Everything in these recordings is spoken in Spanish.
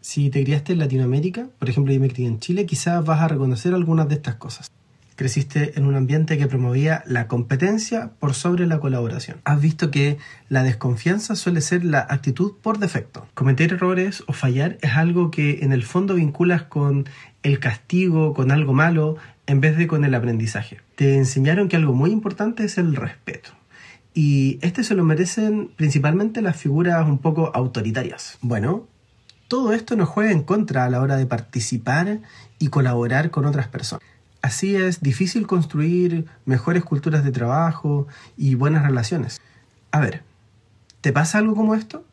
Si te criaste en Latinoamérica, por ejemplo yo me crié en Chile, quizás vas a reconocer algunas de estas cosas. Creciste en un ambiente que promovía la competencia por sobre la colaboración. Has visto que la desconfianza suele ser la actitud por defecto. Cometer errores o fallar es algo que en el fondo vinculas con el castigo, con algo malo, en vez de con el aprendizaje. Te enseñaron que algo muy importante es el respeto. Y este se lo merecen principalmente las figuras un poco autoritarias. Bueno, todo esto nos juega en contra a la hora de participar y colaborar con otras personas. Así es difícil construir mejores culturas de trabajo y buenas relaciones. A ver, ¿te pasa algo como esto?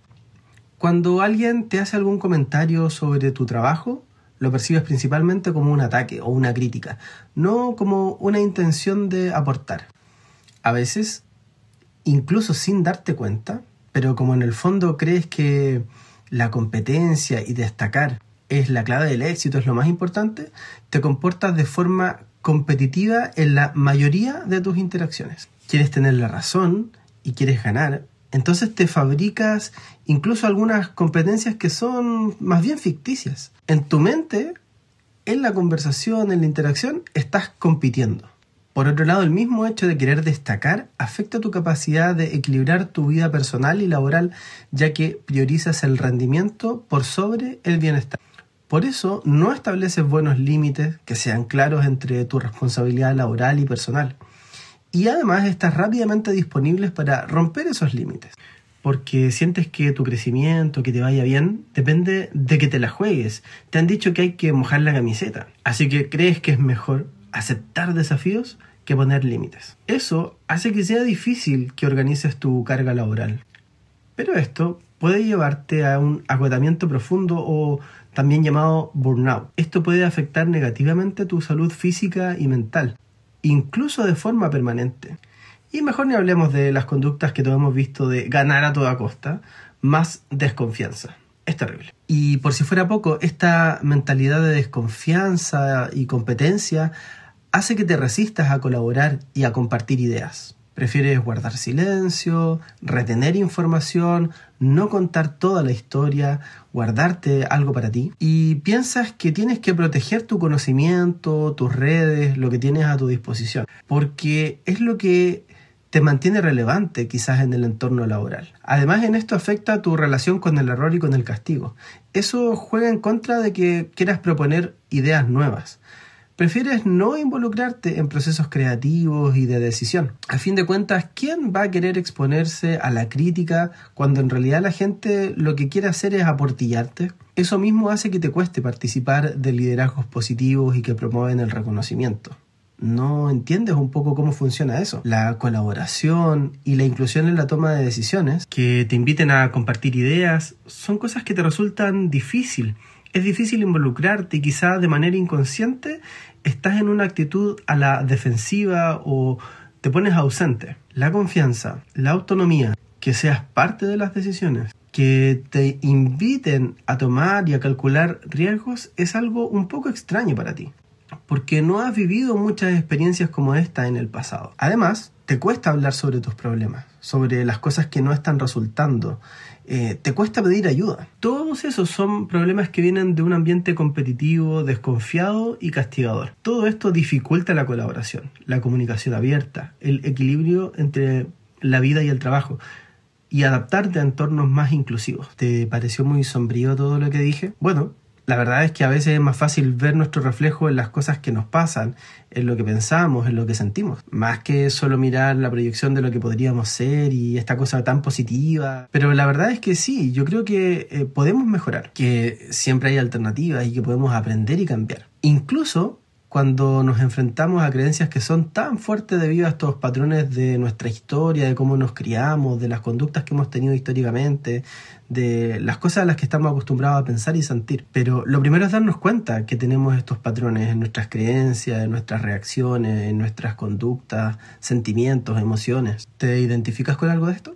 Cuando alguien te hace algún comentario sobre tu trabajo, lo percibes principalmente como un ataque o una crítica, no como una intención de aportar. A veces, incluso sin darte cuenta, pero como en el fondo crees que la competencia y destacar es la clave del éxito, es lo más importante, te comportas de forma competitiva en la mayoría de tus interacciones. Quieres tener la razón y quieres ganar, entonces te fabricas incluso algunas competencias que son más bien ficticias. En tu mente, en la conversación, en la interacción, estás compitiendo. Por otro lado, el mismo hecho de querer destacar afecta tu capacidad de equilibrar tu vida personal y laboral, ya que priorizas el rendimiento por sobre el bienestar. Por eso no estableces buenos límites que sean claros entre tu responsabilidad laboral y personal. Y además estás rápidamente disponible para romper esos límites. Porque sientes que tu crecimiento, que te vaya bien, depende de que te la juegues. Te han dicho que hay que mojar la camiseta. Así que crees que es mejor aceptar desafíos que poner límites. Eso hace que sea difícil que organices tu carga laboral. Pero esto puede llevarte a un agotamiento profundo o también llamado burnout. Esto puede afectar negativamente tu salud física y mental, incluso de forma permanente. Y mejor ni hablemos de las conductas que todos hemos visto de ganar a toda costa, más desconfianza. Es terrible. Y por si fuera poco, esta mentalidad de desconfianza y competencia hace que te resistas a colaborar y a compartir ideas. Prefieres guardar silencio, retener información, no contar toda la historia, guardarte algo para ti y piensas que tienes que proteger tu conocimiento, tus redes, lo que tienes a tu disposición, porque es lo que te mantiene relevante quizás en el entorno laboral. Además, en esto afecta tu relación con el error y con el castigo. Eso juega en contra de que quieras proponer ideas nuevas prefieres no involucrarte en procesos creativos y de decisión. A fin de cuentas, ¿quién va a querer exponerse a la crítica cuando en realidad la gente lo que quiere hacer es aportillarte? Eso mismo hace que te cueste participar de liderazgos positivos y que promueven el reconocimiento. ¿No entiendes un poco cómo funciona eso? La colaboración y la inclusión en la toma de decisiones que te inviten a compartir ideas son cosas que te resultan difícil es difícil involucrarte y quizá de manera inconsciente estás en una actitud a la defensiva o te pones ausente. La confianza, la autonomía, que seas parte de las decisiones, que te inviten a tomar y a calcular riesgos es algo un poco extraño para ti, porque no has vivido muchas experiencias como esta en el pasado. Además, te cuesta hablar sobre tus problemas, sobre las cosas que no están resultando eh, te cuesta pedir ayuda. Todos esos son problemas que vienen de un ambiente competitivo, desconfiado y castigador. Todo esto dificulta la colaboración, la comunicación abierta, el equilibrio entre la vida y el trabajo y adaptarte a entornos más inclusivos. ¿Te pareció muy sombrío todo lo que dije? Bueno, la verdad es que a veces es más fácil ver nuestro reflejo en las cosas que nos pasan, en lo que pensamos, en lo que sentimos, más que solo mirar la proyección de lo que podríamos ser y esta cosa tan positiva. Pero la verdad es que sí, yo creo que eh, podemos mejorar, que siempre hay alternativas y que podemos aprender y cambiar. Incluso cuando nos enfrentamos a creencias que son tan fuertes debido a estos patrones de nuestra historia, de cómo nos criamos, de las conductas que hemos tenido históricamente, de las cosas a las que estamos acostumbrados a pensar y sentir. Pero lo primero es darnos cuenta que tenemos estos patrones en nuestras creencias, en nuestras reacciones, en nuestras conductas, sentimientos, emociones. ¿Te identificas con algo de esto?